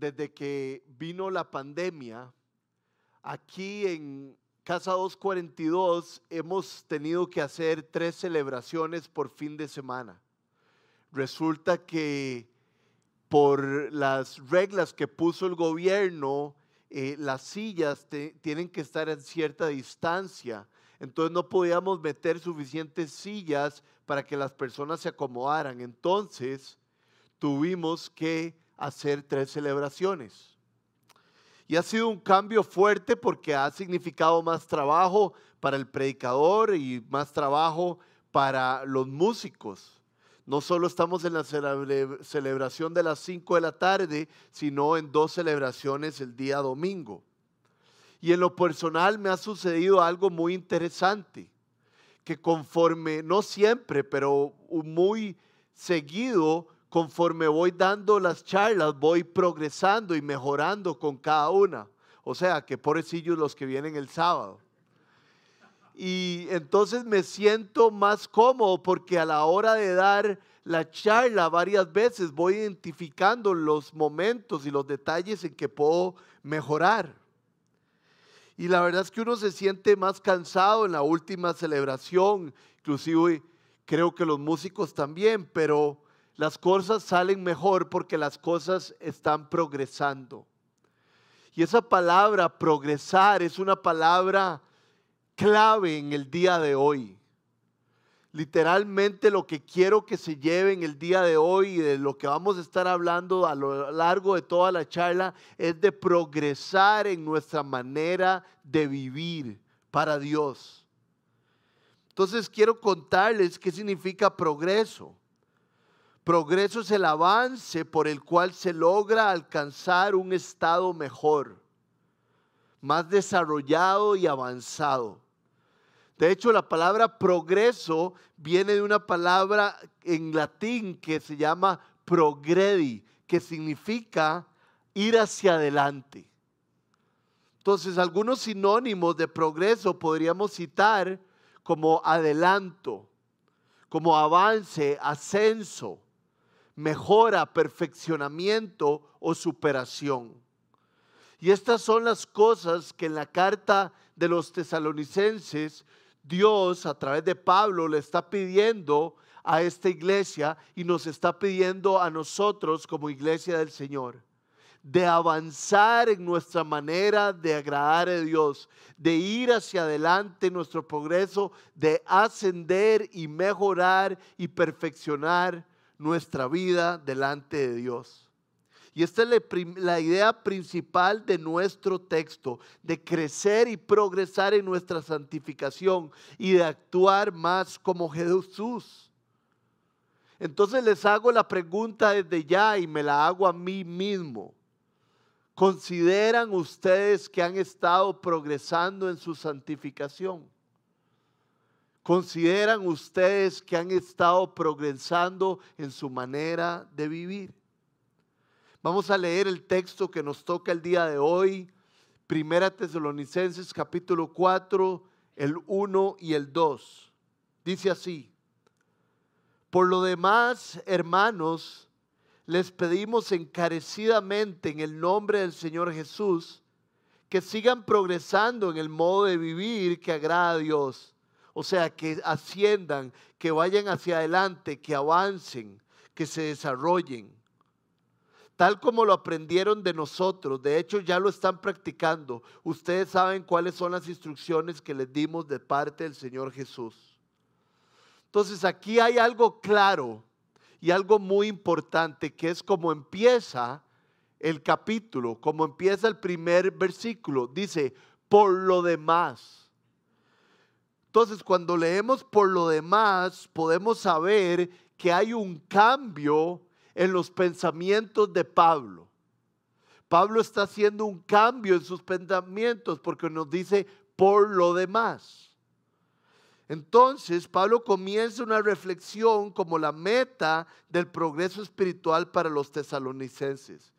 desde que vino la pandemia, aquí en Casa 242 hemos tenido que hacer tres celebraciones por fin de semana. Resulta que por las reglas que puso el gobierno, eh, las sillas tienen que estar en cierta distancia. Entonces no podíamos meter suficientes sillas para que las personas se acomodaran. Entonces tuvimos que hacer tres celebraciones. Y ha sido un cambio fuerte porque ha significado más trabajo para el predicador y más trabajo para los músicos. No solo estamos en la celebración de las 5 de la tarde, sino en dos celebraciones el día domingo. Y en lo personal me ha sucedido algo muy interesante, que conforme, no siempre, pero muy seguido, conforme voy dando las charlas, voy progresando y mejorando con cada una. O sea, que pobrecillos los que vienen el sábado. Y entonces me siento más cómodo porque a la hora de dar la charla varias veces voy identificando los momentos y los detalles en que puedo mejorar. Y la verdad es que uno se siente más cansado en la última celebración, inclusive creo que los músicos también, pero las cosas salen mejor porque las cosas están progresando. Y esa palabra progresar es una palabra clave en el día de hoy. Literalmente lo que quiero que se lleve en el día de hoy y de lo que vamos a estar hablando a lo largo de toda la charla es de progresar en nuestra manera de vivir para Dios. Entonces quiero contarles qué significa progreso. Progreso es el avance por el cual se logra alcanzar un estado mejor, más desarrollado y avanzado. De hecho, la palabra progreso viene de una palabra en latín que se llama progredi, que significa ir hacia adelante. Entonces, algunos sinónimos de progreso podríamos citar como adelanto, como avance, ascenso, mejora, perfeccionamiento o superación. Y estas son las cosas que en la carta de los tesalonicenses Dios a través de Pablo le está pidiendo a esta iglesia y nos está pidiendo a nosotros como iglesia del Señor de avanzar en nuestra manera de agradar a Dios, de ir hacia adelante en nuestro progreso, de ascender y mejorar y perfeccionar nuestra vida delante de Dios. Y esta es la, idea principal de nuestro texto, de crecer y progresar en nuestra santificación y de actuar más como Jesús. Entonces les hago la pregunta desde ya y me la hago a mí mismo. ¿Consideran ustedes que han estado progresando en su santificación? ¿Consideran ustedes que han estado progresando en su manera de vivir? Vamos a leer el texto que nos toca el día de hoy, Primera Tesalonicenses capítulo 4, el 1 y el 2. Dice así, por lo demás, hermanos, les pedimos encarecidamente en el nombre del Señor Jesús que sigan progresando en el modo de vivir que agrada a Dios o sea, que asciendan, que vayan hacia adelante, que avancen, que se desarrollen. Tal como lo aprendieron de nosotros, de hecho ya lo están practicando. Ustedes saben cuáles son las instrucciones que les dimos de parte del Señor Jesús. Entonces aquí hay algo claro y algo muy importante que es como empieza el capítulo, como empieza el primer versículo. Dice, por lo demás. Entonces, cuando leemos por lo demás, podemos saber que hay un cambio en los pensamientos de Pablo. Pablo está haciendo un cambio en sus pensamientos porque nos dice por lo demás. Entonces, Pablo comienza una reflexión como la meta del progreso espiritual para los tesalonicenses.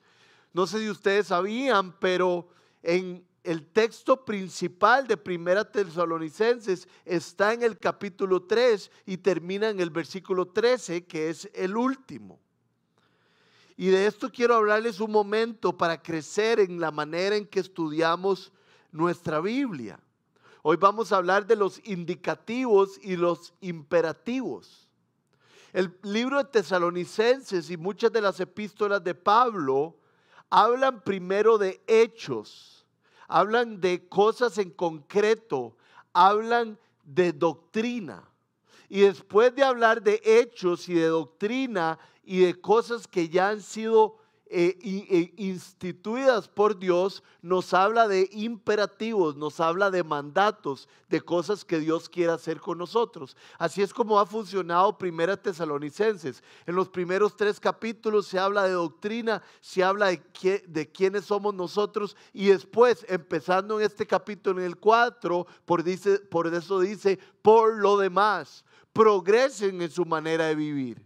No sé si ustedes sabían, pero en el texto principal de Primera Tesalonicenses está en el capítulo 3 y termina en el versículo 13, que es el último. Y de esto quiero hablarles un momento para crecer en la manera en que estudiamos nuestra Biblia. Hoy vamos a hablar de los indicativos y los imperativos. El libro de Tesalonicenses y muchas de las epístolas de Pablo hablan primero de hechos, hablan de cosas en concreto, hablan de doctrina. Y después de hablar de hechos y de doctrina y de cosas que ya han sido eh, eh, instituidas por Dios, nos habla de imperativos, nos habla de mandatos, de cosas que Dios quiere hacer con nosotros. Así es como ha funcionado Primera Tesalonicenses. En los primeros tres capítulos se habla de doctrina, se habla de, de quiénes somos nosotros y después, empezando en este capítulo, en el 4, por, dice, por eso dice, por lo demás, progresen en su manera de vivir.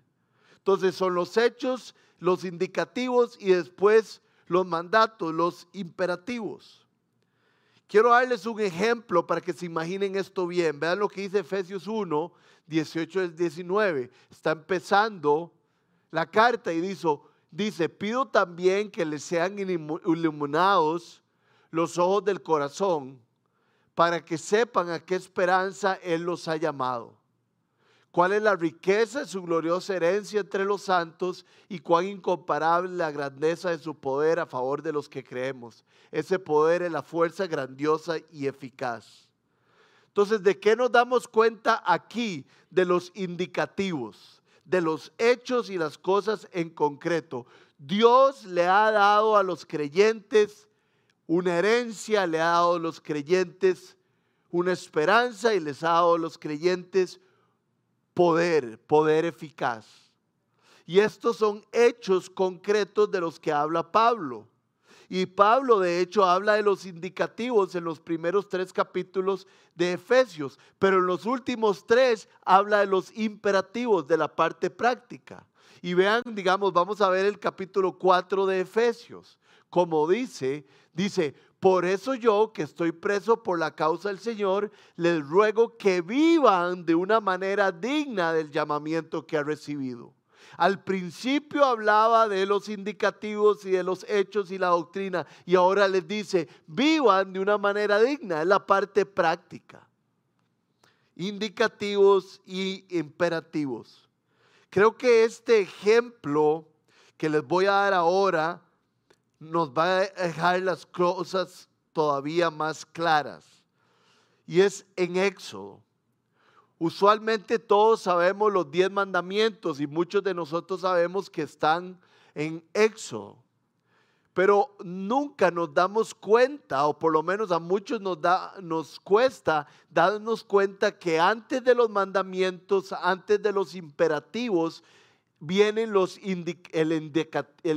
Entonces son los hechos los indicativos y después los mandatos, los imperativos. Quiero darles un ejemplo para que se imaginen esto bien. Vean lo que dice Efesios 1, 18 al 19. Está empezando la carta y dice, dice, pido también que les sean iluminados los ojos del corazón para que sepan a qué esperanza Él los ha llamado cuál es la riqueza de su gloriosa herencia entre los santos y cuán incomparable la grandeza de su poder a favor de los que creemos. Ese poder es la fuerza grandiosa y eficaz. Entonces, ¿de qué nos damos cuenta aquí? De los indicativos, de los hechos y las cosas en concreto. Dios le ha dado a los creyentes una herencia, le ha dado a los creyentes una esperanza y les ha dado a los creyentes poder, poder eficaz. Y estos son hechos concretos de los que habla Pablo. Y Pablo de hecho habla de los indicativos en los primeros tres capítulos de Efesios, pero en los últimos tres habla de los imperativos de la parte práctica. Y vean, digamos, vamos a ver el capítulo 4 de Efesios. Como dice, dice, por eso yo, que estoy preso por la causa del Señor, les ruego que vivan de una manera digna del llamamiento que ha recibido. Al principio hablaba de los indicativos y de los hechos y la doctrina y ahora les dice, vivan de una manera digna, es la parte práctica. Indicativos y imperativos. Creo que este ejemplo que les voy a dar ahora nos va a dejar las cosas todavía más claras. Y es en Éxodo. Usualmente todos sabemos los diez mandamientos y muchos de nosotros sabemos que están en Éxodo. Pero nunca nos damos cuenta, o por lo menos a muchos nos, da, nos cuesta darnos cuenta que antes de los mandamientos, antes de los imperativos, vienen los el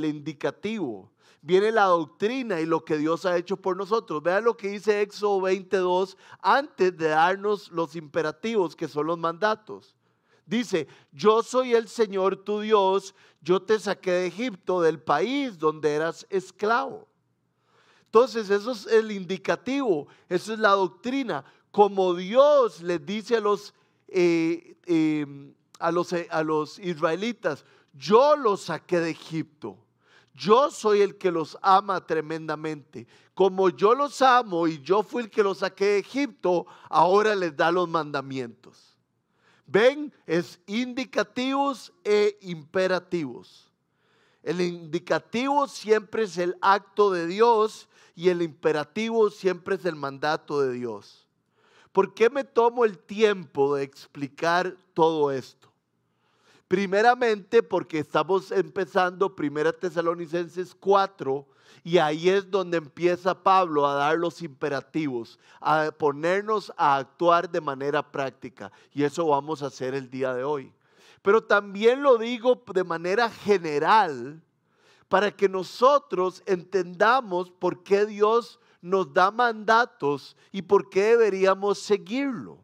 indicativo viene la doctrina y lo que Dios ha hecho por nosotros. Vean lo que dice Éxodo 22 antes de darnos los imperativos que son los mandatos. Dice, yo soy el Señor tu Dios, yo te saqué de Egipto, del país donde eras esclavo. Entonces, eso es el indicativo, eso es la doctrina. Como Dios les dice a los, eh, em, a los, a los israelitas, yo los saqué de Egipto. Yo soy el que los ama tremendamente. Como yo los amo y yo fui el que los saqué de Egipto, ahora les da los mandamientos. Ven, es indicativos e imperativos. El indicativo siempre es el acto de Dios y el imperativo siempre es el mandato de Dios. ¿Por qué me tomo el tiempo de explicar todo esto? Primeramente porque estamos empezando Primera Tesalonicenses 4 y ahí es donde empieza Pablo a dar los imperativos, a ponernos a actuar de manera práctica. Y eso vamos a hacer el día de hoy. Pero también lo digo de manera general para que nosotros entendamos por qué Dios nos da mandatos y por qué deberíamos seguirlo.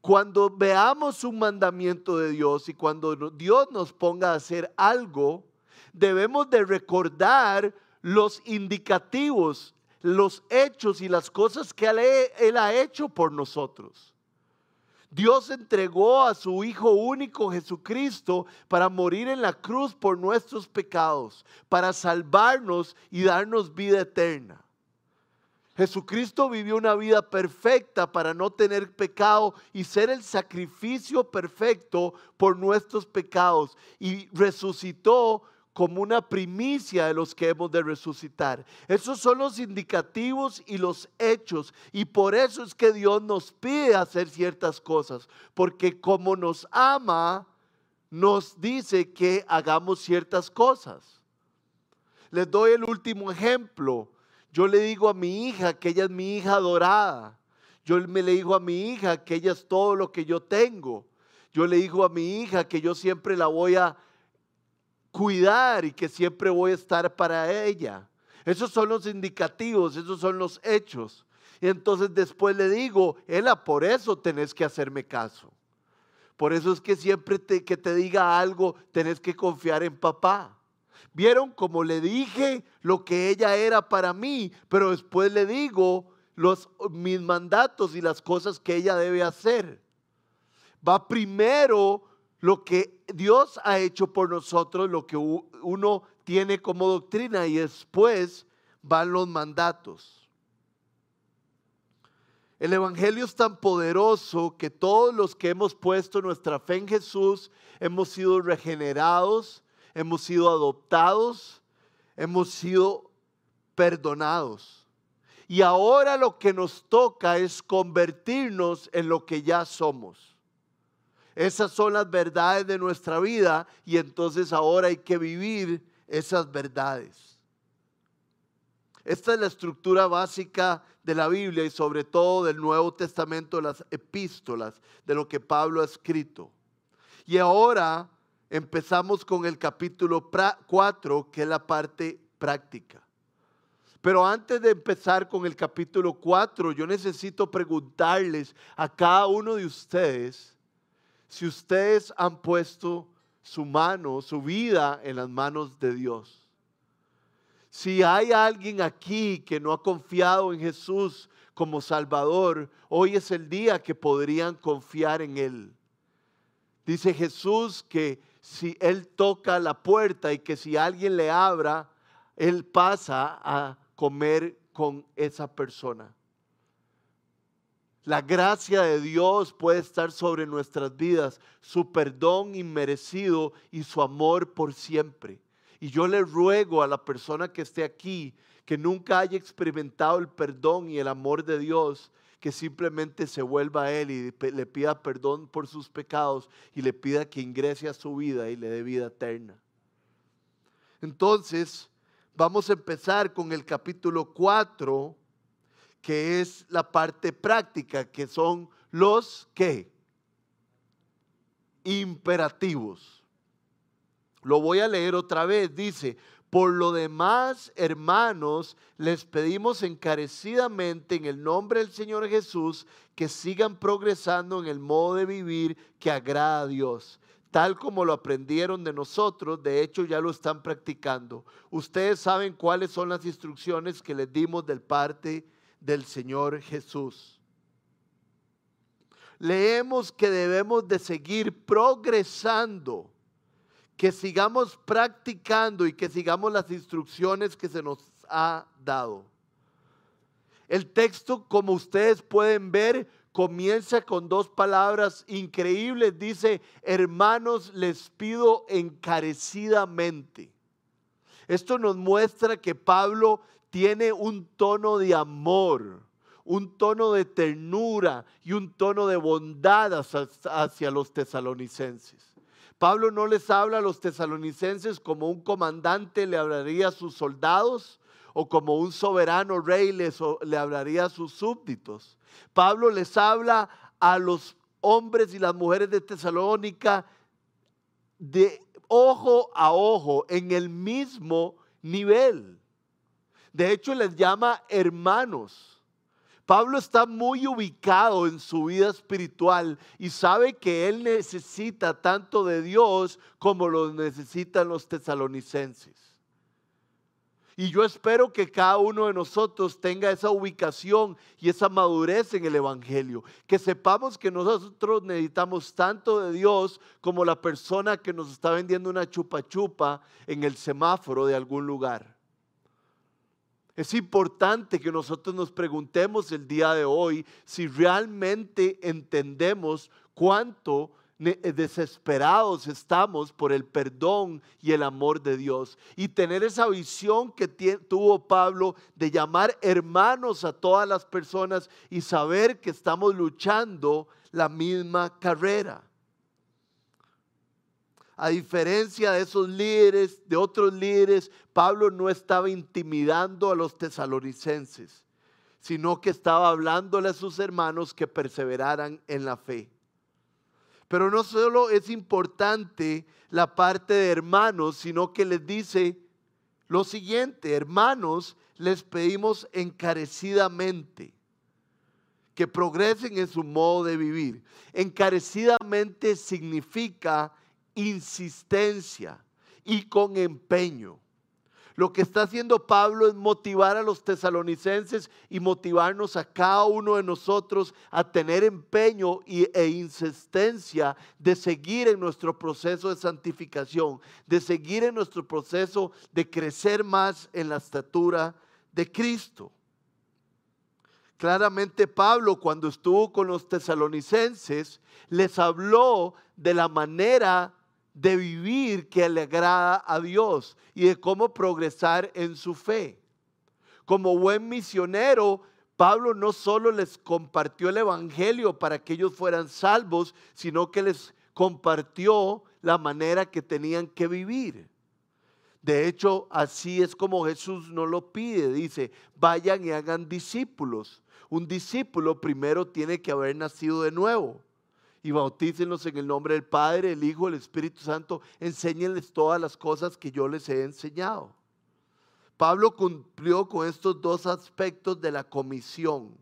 Cuando veamos un mandamiento de Dios y cuando Dios nos ponga a hacer algo, debemos de recordar los indicativos, los hechos y las cosas que Él, ha hecho por nosotros. Dios entregó a su Hijo único Jesucristo para morir en la cruz por nuestros pecados, para salvarnos y darnos vida eterna. Jesucristo vivió una vida perfecta para no tener pecado y ser el sacrificio perfecto por nuestros pecados y resucitó como una primicia de los que hemos de resucitar. Esos son los indicativos y los hechos. Y por eso es que Dios nos pide hacer ciertas cosas. Porque como nos ama, nos dice que hagamos ciertas cosas. Les doy el último ejemplo. Yo le digo a mi hija que ella es mi hija adorada. Yo me le digo a mi hija que ella es todo lo que yo tengo. Yo le digo a mi hija que yo siempre la voy a cuidar y que siempre voy a estar para ella. Esos son los indicativos, esos son los hechos. Y entonces después le digo, Ela, por eso tenés que hacerme caso. Por eso es que siempre que te diga algo, tenés que confiar en papá. Vieron como le dije lo que ella era para mí, pero después le digo los, mis mandatos y las cosas que ella debe hacer. Va primero lo que Dios ha hecho por nosotros, lo que uno tiene como doctrina y después van los mandatos. El Evangelio es tan poderoso que todos los que hemos puesto nuestra fe en Jesús hemos sido regenerados, hemos sido adoptados, hemos sido perdonados. Y ahora lo que nos toca es convertirnos en lo que ya somos. Esas son las verdades de nuestra vida y entonces ahora hay que vivir esas verdades. Esta es la estructura básica de la Biblia y sobre todo del Nuevo Testamento, las epístolas, de lo que Pablo ha escrito. Y ahora empezamos con el capítulo 4, que es la parte práctica. Pero antes de empezar con el capítulo 4, yo necesito preguntarles a cada uno de ustedes, si ustedes han puesto su mano, su vida en las manos de Dios. Si hay alguien aquí que no ha confiado en Jesús como Salvador, hoy es el día que podrían confiar en Él. Dice Jesús que si Él toca la puerta y que si alguien le abra, Él pasa a comer con esa persona. La gracia de Dios puede estar sobre nuestras vidas, su perdón inmerecido y su amor por siempre. Y yo le ruego a la persona que esté aquí, que nunca haya experimentado el perdón y el amor de Dios, que simplemente se vuelva a Él y le pida perdón por sus pecados y le pida que ingrese a su vida y le dé vida eterna. Entonces, vamos a empezar con el capítulo 4 que es la parte práctica, que son los que imperativos. Lo voy a leer otra vez. Dice, por lo demás, hermanos, les pedimos encarecidamente en el nombre del Señor Jesús que sigan progresando en el modo de vivir que agrada a Dios tal como lo aprendieron de nosotros, de hecho ya lo están practicando. Ustedes saben cuáles son las instrucciones que les dimos del parte del Señor Jesús. Leemos que debemos de seguir progresando, que sigamos practicando y que sigamos las instrucciones que se nos ha dado. El texto, como ustedes pueden ver, comienza con dos palabras increíbles. Dice, hermanos, les pido encarecidamente. Esto nos muestra que Pablo tiene un tono de amor, un tono de ternura y un tono de bondad hacia, los tesalonicenses. Pablo no les habla a los tesalonicenses como un comandante le hablaría a sus soldados o como un soberano rey les, le hablaría a sus súbditos. Pablo les habla a los hombres y las mujeres de Tesalónica de ojo a ojo, en el mismo nivel. De hecho, les llama hermanos. Pablo está muy ubicado en su vida espiritual y sabe que él necesita tanto de Dios como lo necesitan los tesalonicenses. Y yo espero que cada uno de nosotros tenga esa ubicación y esa madurez en el Evangelio. Que sepamos que nosotros necesitamos tanto de Dios como la persona que nos está vendiendo una chupa chupa en el semáforo de algún lugar. Es importante que nosotros nos preguntemos el día de hoy si realmente entendemos cuánto eh, desesperados estamos por el perdón y el amor de Dios. Y tener esa visión que tuvo Pablo de llamar hermanos a todas las personas y saber que estamos luchando la misma carrera. A diferencia de esos líderes, de otros líderes, Pablo no estaba intimidando a los tesalonicenses, sino que estaba hablándole a sus hermanos que perseveraran en la fe. Pero no solo es importante la parte de hermanos, sino que les dice lo siguiente, hermanos, les pedimos encarecidamente que progresen en su modo de vivir. Encarecidamente significa insistencia y con empeño. Lo que está haciendo Pablo es motivar a los tesalonicenses y motivarnos a cada uno de nosotros a tener empeño e insistencia de seguir en nuestro proceso de santificación, de seguir en nuestro proceso de crecer más en la estatura de Cristo. Claramente Pablo cuando estuvo con los tesalonicenses les habló de la manera de vivir que le agrada a Dios y de cómo progresar en su fe. Como buen misionero, Pablo no solo les compartió el Evangelio para que ellos fueran salvos, sino que les compartió la manera que tenían que vivir. De hecho, así es como Jesús nos lo pide. Dice, vayan y hagan discípulos. Un discípulo primero tiene que haber nacido de nuevo y bautícenlos en el nombre del Padre, el Hijo, el Espíritu Santo. Enséñenles todas las cosas que yo les he enseñado. Pablo cumplió con estos dos aspectos de la comisión.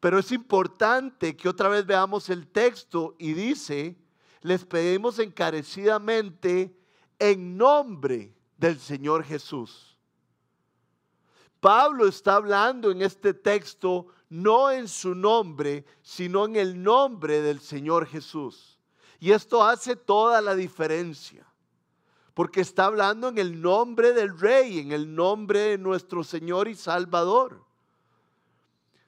Pero es importante que otra vez veamos el texto y dice, les pedimos encarecidamente en nombre del Señor Jesús. Pablo está hablando en este texto no en su nombre, sino en el nombre del Señor Jesús. Y esto hace toda la diferencia, porque está hablando en el nombre del Rey, en el nombre de nuestro Señor y Salvador.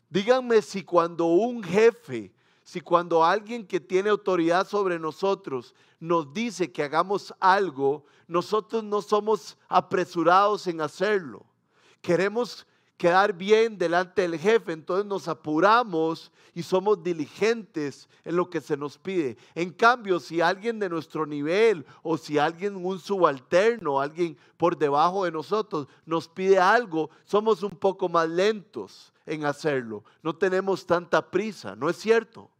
Díganme si cuando un jefe, si cuando alguien que tiene autoridad sobre nosotros nos dice que hagamos algo, nosotros no somos apresurados en hacerlo. Queremos quedar bien delante del jefe, entonces nos apuramos y somos diligentes en lo que se nos pide. En cambio, si alguien de nuestro nivel o si alguien, un subalterno, alguien por debajo de nosotros nos pide algo, somos un poco más lentos en hacerlo. No tenemos tanta prisa, ¿no es cierto?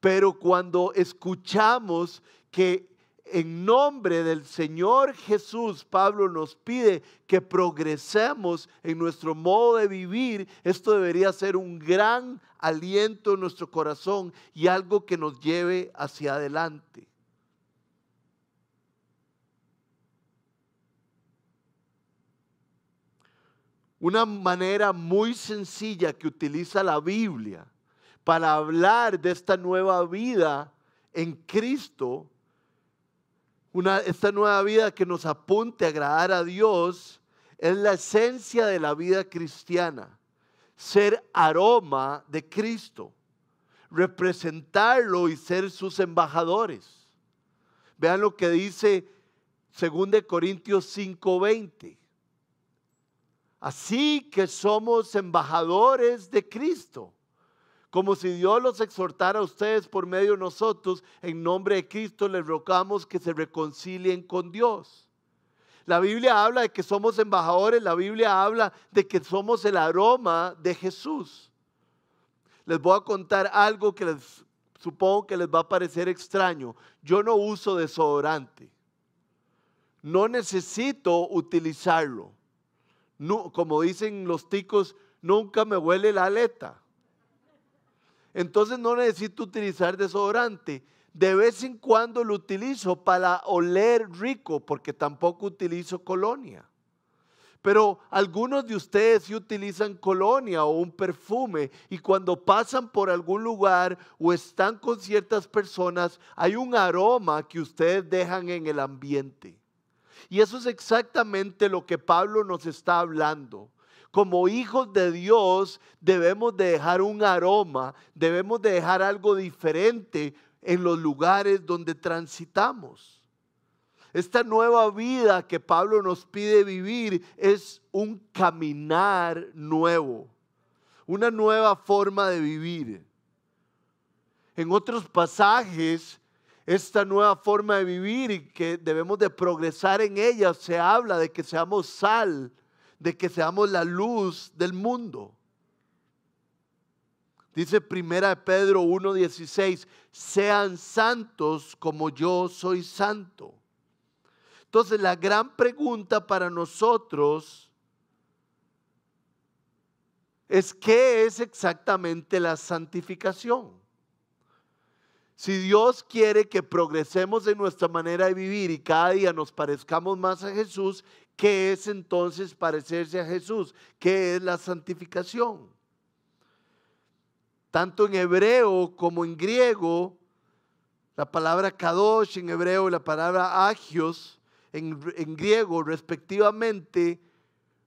Pero cuando escuchamos que en nombre del Señor Jesús, Pablo nos pide que progresemos en nuestro modo de vivir. Esto debería ser un gran aliento en nuestro corazón y algo que nos lleve hacia adelante. Una manera muy sencilla que utiliza la Biblia para hablar de esta nueva vida en Cristo esta nueva vida que nos apunte a agradar a Dios es la esencia de la vida cristiana. Ser aroma de Cristo, representarlo y ser sus embajadores. Vean lo que dice 2 Corintios 5:20. Así que somos embajadores de Cristo como si Dios los exhortara a ustedes por medio de nosotros, en nombre de Cristo les rogamos que se reconcilien con Dios. La Biblia habla de que somos embajadores, la Biblia habla de que somos el aroma de Jesús. Les voy a contar algo que les supongo que les va a parecer extraño. Yo no uso desodorante. No necesito utilizarlo. Como dicen los ticos, nunca me huele la aleta. Entonces no necesito utilizar desodorante. De vez en cuando lo utilizo para oler rico porque tampoco utilizo colonia. Pero algunos de ustedes sí utilizan colonia o un perfume y cuando pasan por algún lugar o están con ciertas personas, hay un aroma que ustedes dejan en el ambiente. Y eso es exactamente lo que Pablo nos está hablando. Como hijos de Dios debemos de dejar un aroma, debemos de dejar algo diferente en los lugares donde transitamos. Esta nueva vida que Pablo nos pide vivir es un caminar nuevo, una nueva forma de vivir. En otros pasajes, esta nueva forma de vivir y que debemos de progresar en ella, se habla de que seamos sal, de que seamos la luz del mundo. Dice primera de Pedro 1:16, sean santos como yo soy santo. Entonces la gran pregunta para nosotros es qué es exactamente la santificación. Si Dios quiere que progresemos en nuestra manera de vivir y cada día nos parezcamos más a Jesús, ¿qué es entonces parecerse a Jesús? ¿Qué es la santificación? Tanto en hebreo como en griego, la palabra kadosh en hebreo y la palabra agios en, griego respectivamente,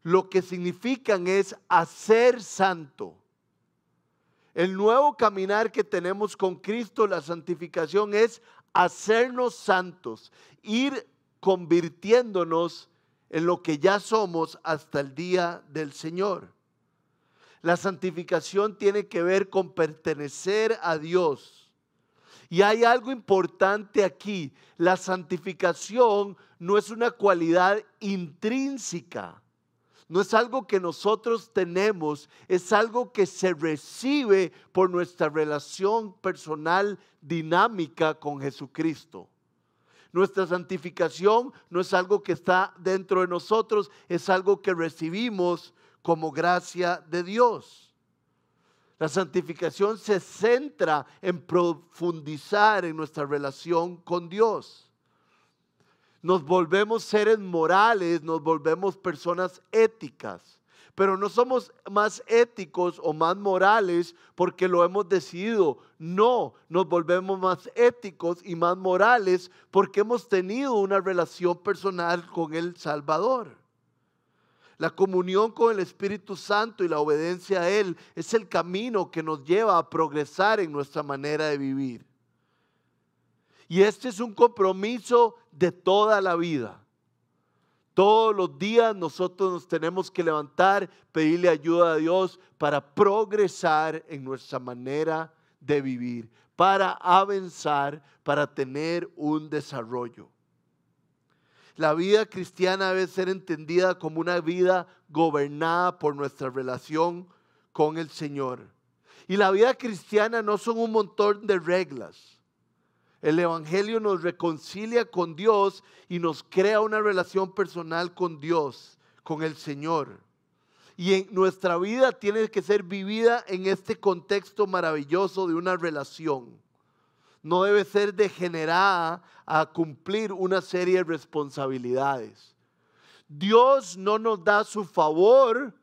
lo que significan es hacer santo. El nuevo caminar que tenemos con Cristo, la santificación, es hacernos santos, ir convirtiéndonos en lo que ya somos hasta el día del Señor. La santificación tiene que ver con pertenecer a Dios y hay algo importante aquí. La santificación no es una cualidad intrínseca. No es algo que nosotros tenemos, es algo que se recibe por nuestra relación personal dinámica con Jesucristo. Nuestra santificación no es algo que está dentro de nosotros, es algo que recibimos como gracia de Dios. La santificación se centra en profundizar en nuestra relación con Dios. Nos volvemos seres morales, nos volvemos personas éticas, pero no somos más éticos o más morales porque lo hemos decidido. No, nos volvemos más éticos y más morales porque hemos tenido una relación personal con el Salvador. La comunión con el Espíritu Santo y la obediencia a Él es el camino que nos lleva a progresar en nuestra manera de vivir. Y este es un compromiso de toda la vida. Todos los días nosotros nos tenemos que levantar, pedirle ayuda a Dios para progresar en nuestra manera de vivir, para avanzar, para tener un desarrollo. La vida cristiana debe ser entendida como una vida gobernada por nuestra relación con el Señor. Y la vida cristiana no son un montón de reglas. El Evangelio nos reconcilia con Dios y nos crea una relación personal con Dios, con el Señor. Y en nuestra vida tiene que ser vivida en este contexto maravilloso de una relación no debe ser degenerada a cumplir una serie de responsabilidades. Dios no nos da su favor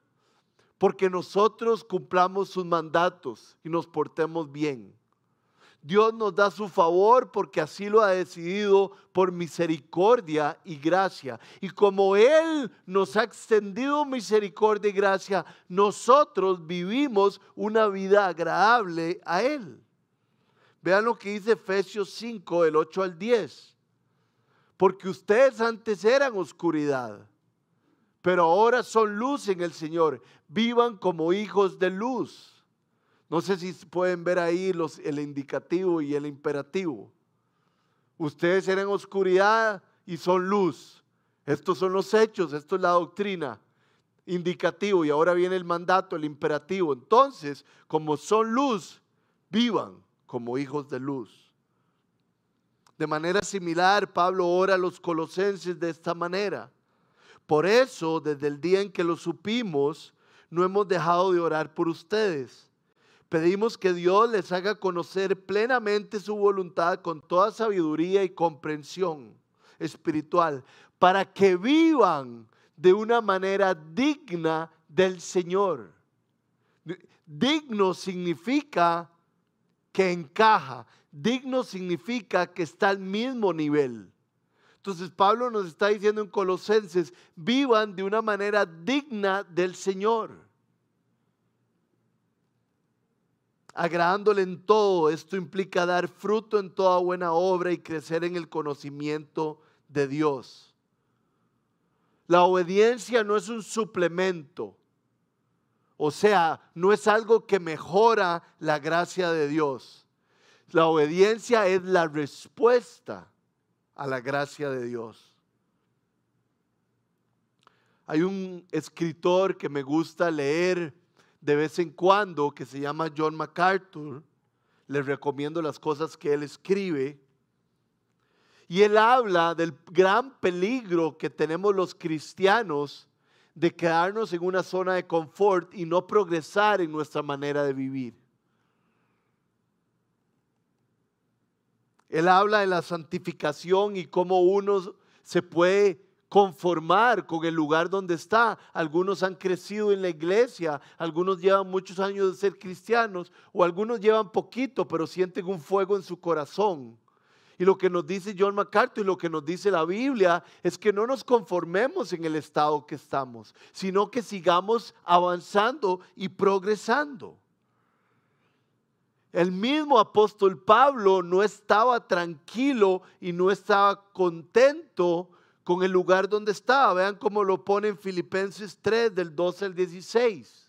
porque nosotros cumplamos sus mandatos y nos portemos bien. Dios nos da su favor porque así lo ha decidido por misericordia y gracia. Y como Él nos ha extendido misericordia y gracia, nosotros vivimos una vida agradable a Él. Vean lo que dice Efesios 5, del 8 al 10. Porque ustedes antes eran oscuridad, pero ahora son luz en el Señor. Vivan como hijos de luz. No sé si pueden ver ahí los, el indicativo y el imperativo. Ustedes eran oscuridad y son luz. Estos son los hechos, esto es la doctrina. Indicativo y ahora viene el mandato, el imperativo. Entonces, como son luz, vivan como hijos de luz. De manera similar, Pablo ora a los colosenses de esta manera. Por eso, desde el día en que lo supimos, no hemos dejado de orar por ustedes. Pedimos que Dios les haga conocer plenamente su voluntad con toda sabiduría y comprensión espiritual, para que vivan de una manera digna del Señor. Digno significa que encaja. Digno significa que está al mismo nivel. Entonces Pablo nos está diciendo en Colosenses, vivan de una manera digna del Señor. Agradándole en todo, esto implica dar fruto en toda buena obra y crecer en el conocimiento de Dios. La obediencia no es un suplemento, o sea, no es algo que mejora la gracia de Dios. La obediencia es la respuesta a la gracia de Dios. Hay un escritor que me gusta leer de vez en cuando que se llama John MacArthur. Les recomiendo las cosas que él escribe. Y él habla del gran peligro que tenemos los cristianos de quedarnos en una zona de confort y no progresar en nuestra manera de vivir. Él habla de la santificación y cómo uno se puede conformar con el lugar donde está. Algunos han crecido en la iglesia, algunos llevan muchos años de ser cristianos o algunos llevan poquito, pero sienten un fuego en su corazón. Y lo que nos dice John MacArthur y lo que nos dice la Biblia es que no nos conformemos en el estado que estamos, sino que sigamos avanzando y progresando. El mismo apóstol Pablo no estaba tranquilo y no estaba contento con el lugar donde estaba. Vean cómo lo pone en Filipenses 3 del 12 al 16.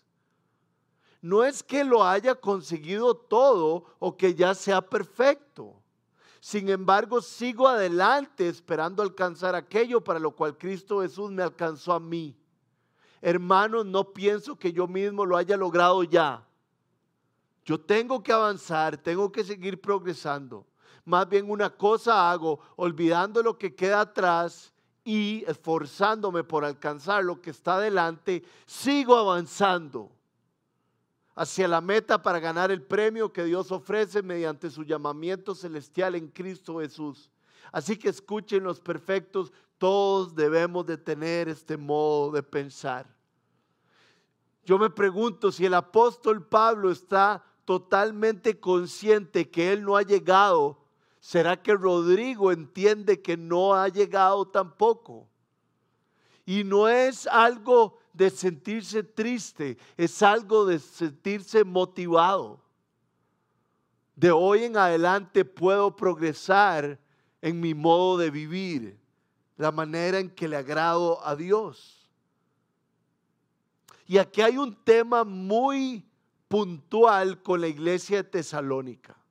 No es que lo haya conseguido todo o que ya sea perfecto. Sin embargo, sigo adelante esperando alcanzar aquello para lo cual Cristo Jesús me alcanzó a mí. Hermanos, no pienso que yo mismo lo haya logrado ya yo tengo que avanzar, tengo que seguir progresando. Más bien una cosa hago, olvidando lo que queda atrás y esforzándome por alcanzar lo que está adelante, sigo avanzando hacia la meta para ganar el premio que Dios ofrece mediante su llamamiento celestial en Cristo Jesús. Así que escuchen los perfectos, todos debemos de tener este modo de pensar. Yo me pregunto si el apóstol Pablo está totalmente consciente que Él no ha llegado, ¿será que Rodrigo entiende que no ha llegado tampoco? Y no es algo de sentirse triste, es algo de sentirse motivado. De hoy en adelante puedo progresar en mi modo de vivir, la manera en que le agrado a Dios. Y aquí hay un tema muy puntual con la iglesia de Tesalónica.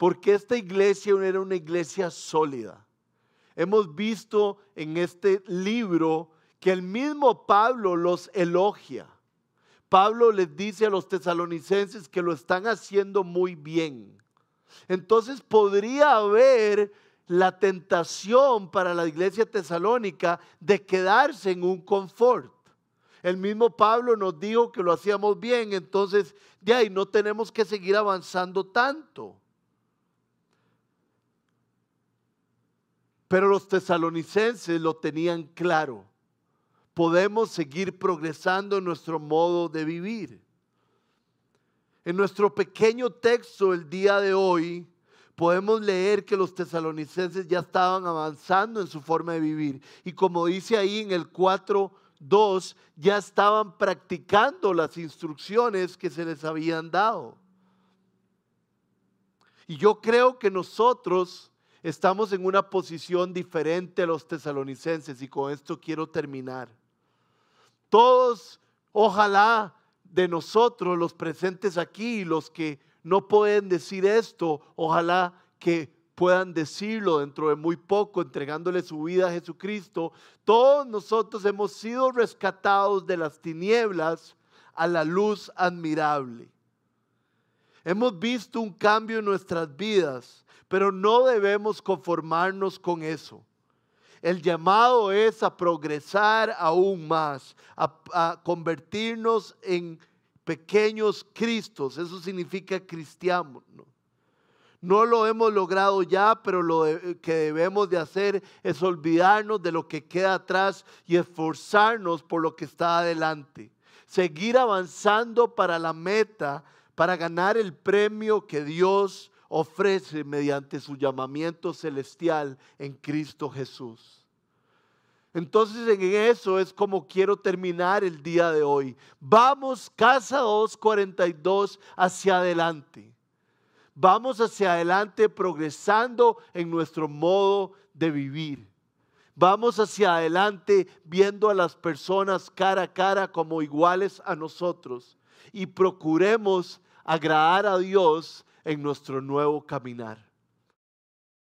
Porque esta iglesia era una iglesia sólida. Hemos visto en este libro que el mismo Pablo los elogia. Pablo les dice a los tesalonicenses que lo están haciendo muy bien. Entonces podría haber la tentación para la iglesia tesalónica de quedarse en un confort. El mismo Pablo nos dijo que lo hacíamos bien, entonces de ahí no tenemos que seguir avanzando tanto. Pero los tesalonicenses lo tenían claro. Podemos seguir progresando en nuestro modo de vivir. En nuestro pequeño texto el día de hoy podemos leer que los tesalonicenses ya estaban avanzando en su forma de vivir. Y como dice ahí en el 4, Dos, ya estaban practicando las instrucciones que se les habían dado. Y yo creo que nosotros estamos en una posición diferente a los tesalonicenses y con esto quiero terminar. Todos, ojalá de nosotros, los presentes aquí, los que no pueden decir esto, ojalá que puedan decirlo dentro de muy poco, entregándole su vida a Jesucristo, todos nosotros hemos sido rescatados de las tinieblas a la luz admirable. Hemos visto un cambio en nuestras vidas, pero no debemos conformarnos con eso. El llamado es a progresar aún más, a, convertirnos en pequeños Cristos. Eso significa cristianos. No lo hemos logrado ya, pero lo que debemos de hacer es olvidarnos de lo que queda atrás y esforzarnos por lo que está adelante. Seguir avanzando para la meta, para ganar el premio que Dios ofrece mediante su llamamiento celestial en Cristo Jesús. Entonces en eso es como quiero terminar el día de hoy. Vamos, Casa 242, hacia adelante. Vamos hacia adelante progresando en nuestro modo de vivir. Vamos hacia adelante viendo a las personas cara a cara como iguales a nosotros y procuremos agradar a Dios en nuestro nuevo caminar.